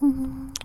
嗯。